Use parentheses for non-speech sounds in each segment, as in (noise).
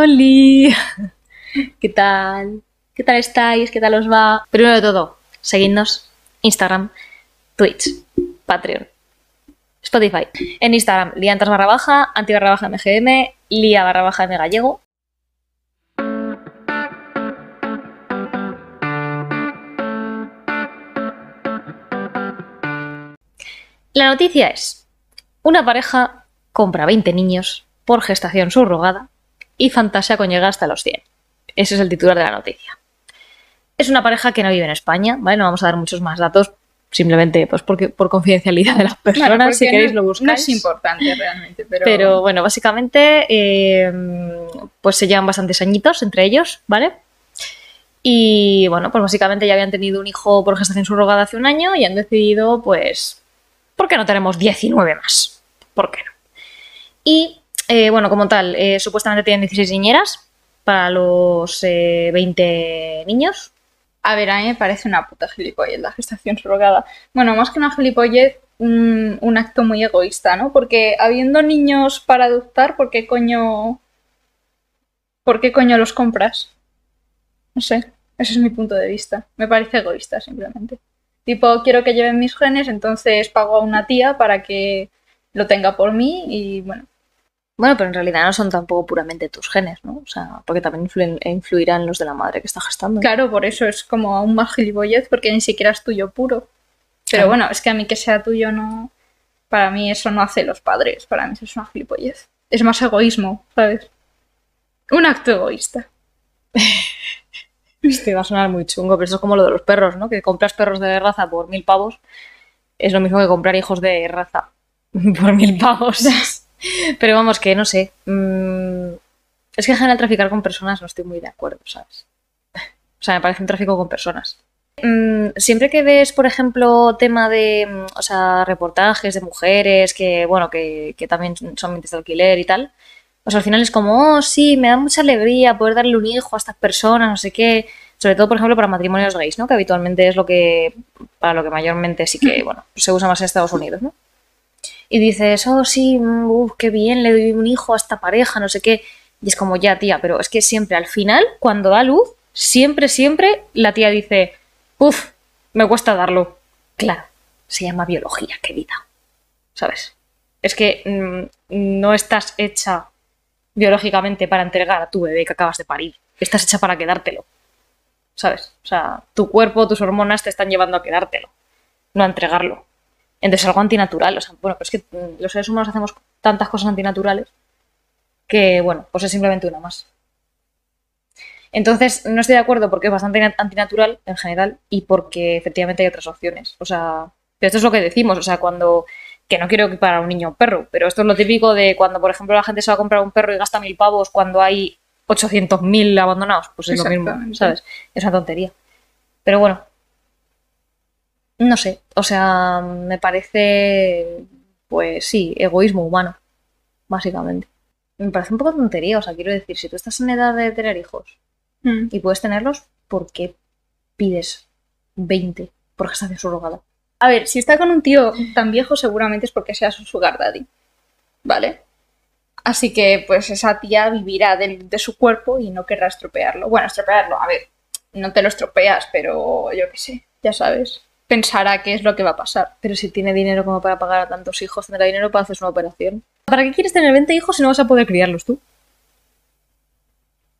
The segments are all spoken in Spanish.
Oli. ¿Qué tal? ¿Qué tal estáis? ¿Qué tal os va? Primero de todo, seguidnos Instagram, Twitch, Patreon, Spotify. En Instagram, liantas barra baja, anti barra baja MGM, lia barra baja M gallego. La noticia es, una pareja compra 20 niños por gestación subrogada y fantasía con llegar hasta los 100. Ese es el titular de la noticia. Es una pareja que no vive en España, ¿vale? No vamos a dar muchos más datos, simplemente pues porque, por confidencialidad de las personas, Claro, si queréis no, lo buscáis. No es importante realmente, pero... Pero bueno, básicamente, eh, pues se llevan bastantes añitos entre ellos, ¿vale? Y bueno, pues básicamente ya habían tenido un hijo por gestación subrogada hace un año y han decidido, pues, ¿por qué no tenemos 19 más? ¿Por qué no? Y eh, bueno, como tal, eh, supuestamente tienen 16 niñeras para los eh, 20 niños. A ver, a mí me parece una puta gilipollez la gestación surrogada. Bueno, más que una gilipollez, un, un acto muy egoísta, ¿no? Porque habiendo niños para adoptar, ¿por qué coño... ¿Por qué coño los compras? No sé, ese es mi punto de vista. Me parece egoísta, simplemente. Tipo, quiero que lleven mis genes, entonces pago a una tía para que lo tenga por mí y bueno. Bueno, pero en realidad no son tampoco puramente tus genes, ¿no? O sea, porque también influyen- influirán los de la madre que está gestando. Claro, por eso es como aún más gilipollez, porque ni siquiera es tuyo puro. Pero Claro. bueno, es que a mí que sea tuyo no. Para mí eso no hace los padres, para mí eso es una gilipollez. Es más egoísmo, ¿sabes? Un acto egoísta. (laughs) Este va a sonar muy chungo, pero eso es como lo de los perros, ¿no? Que compras perros de raza por mil pavos. Es lo mismo que comprar hijos de raza (laughs) por mil pavos. (laughs) pero vamos, que no sé. mm, es que en general traficar con personas no estoy muy de acuerdo, ¿sabes? O sea, me parece un tráfico con personas. Mm, siempre que ves, por ejemplo, tema de, mm, o sea, reportajes de mujeres que, bueno, que, que también son mentes de alquiler y tal, pues al final es como, oh, sí, me da mucha alegría poder darle un hijo a estas personas, no sé qué. Sobre todo, por ejemplo, para matrimonios gays, ¿no? Que habitualmente es lo que, para lo que mayormente sí que, (laughs) bueno, se usa más en Estados Unidos, ¿no? Y dices, oh, sí, mm, uf, qué bien, le doy un hijo a esta pareja, no sé qué. Y es como, ya, tía, pero es que siempre al final, cuando da luz, siempre, siempre la tía dice, uff, me cuesta darlo. Claro, se llama biología, querida. ¿Sabes? Es que mm, no estás hecha biológicamente para entregar a tu bebé que acabas de parir. Estás hecha para quedártelo. ¿Sabes? O sea, tu cuerpo, tus hormonas te están llevando a quedártelo, no a entregarlo. Entonces, algo antinatural. O sea, bueno, pero es que mm, los seres humanos hacemos tantas cosas antinaturales que, bueno, pues es simplemente una más. Entonces, no estoy de acuerdo porque es bastante na- antinatural en general y porque efectivamente hay otras opciones. O sea, pero esto es lo que decimos, o sea, cuando que no quiero equiparar a un niño a un perro, pero esto es lo típico de cuando, por ejemplo, la gente se va a comprar un perro y gasta mil pavos cuando hay 800.000 abandonados, pues es lo mismo. ¿sabes? Es una tontería. Pero bueno, no sé, o sea, me parece, pues sí, egoísmo humano, básicamente. Me parece un poco tontería, o sea, quiero decir, si tú estás en edad de tener hijos Mm. y puedes tenerlos, ¿por qué pides 20 por gestación subrogada? A ver, si está con un tío tan viejo, seguramente es porque sea su sugar daddy. ¿Vale? Así que, pues esa tía vivirá de, de su cuerpo y no querrá estropearlo. Bueno, estropearlo, a ver, no te lo estropeas, pero yo qué sé, ya sabes. Pensará qué es lo que va a pasar. Pero si tiene dinero como para pagar a tantos hijos, tendrá dinero para hacer una operación. ¿Para qué quieres tener 20 hijos si no vas a poder criarlos tú?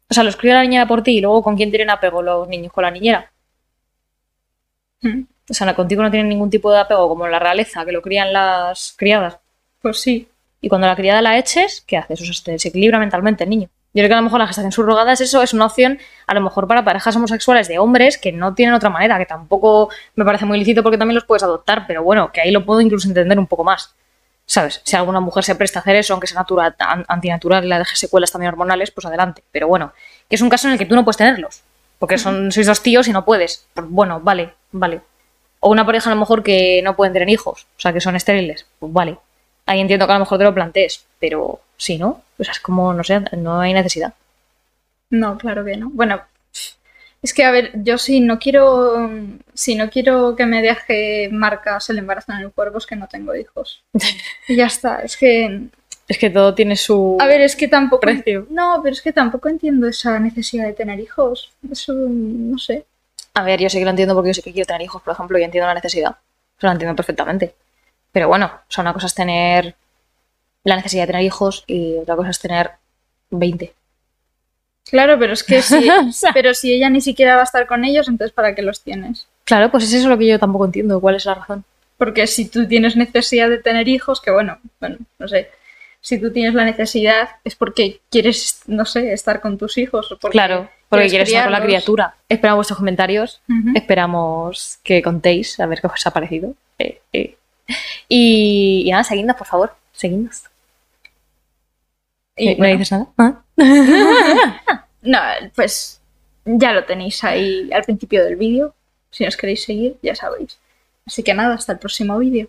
O sea, los cría la niñera por ti y luego con quién tienen apego los niños con la niñera. Mm, O sea, contigo no tienen ningún tipo de apego como la realeza, que lo crían las criadas. Pues sí. Y cuando la criada la eches, ¿qué haces? O sea, se desequilibra mentalmente el niño. Yo creo que a lo mejor la gestación subrogada es eso, es una opción a lo mejor para parejas homosexuales de hombres que no tienen otra manera, que tampoco me parece muy lícito porque también los puedes adoptar, pero bueno, que ahí lo puedo incluso entender un poco más. ¿Sabes? Si alguna mujer se presta a hacer eso, aunque sea natural, an- antinatural y la deje secuelas también hormonales, pues adelante. Pero bueno, que es un caso en el que tú no puedes tenerlos, porque son, sois dos tíos y no puedes. Pues bueno, vale, vale. O una pareja a lo mejor que no pueden tener hijos, o sea, que son estériles, pues vale. Ahí entiendo que a lo mejor te lo plantees, pero si no, o sea, es como, no sé, no hay necesidad. No, claro que no. Bueno, es que a ver, yo si no quiero, si no quiero que me deje marcas el embarazo en el cuerpo es que no tengo hijos. Y ya está, es que Es que todo tiene su A ver, es que tampoco. precio. No, pero es que tampoco entiendo esa necesidad de tener hijos. Eso, no sé. A ver, yo sé que lo entiendo porque yo sé que quiero tener hijos, por ejemplo, y entiendo la necesidad. Eso lo entiendo perfectamente. Pero bueno, o sea, una cosa es tener la necesidad de tener hijos y otra cosa es tener 20. Claro, pero es que si, (laughs) pero si ella ni siquiera va a estar con ellos, entonces ¿para qué los tienes? Claro, pues es eso lo que yo tampoco entiendo. ¿Cuál es la razón? Porque si tú tienes necesidad de tener hijos, que bueno, bueno, no sé. Si tú tienes la necesidad es porque quieres, no sé, estar con tus hijos. o Porque claro, porque quieres quieres estar con la criatura. Esperamos vuestros comentarios. Esperamos que contéis a ver qué os ha parecido. Eh. Y, y nada, seguidnos, por favor. Seguidnos. Y Eh, ¿No bueno, dices nada? ¿Ah? (laughs) no, pues ya lo tenéis ahí al principio del vídeo. Si nos queréis seguir, ya sabéis. Así que nada, hasta el próximo vídeo.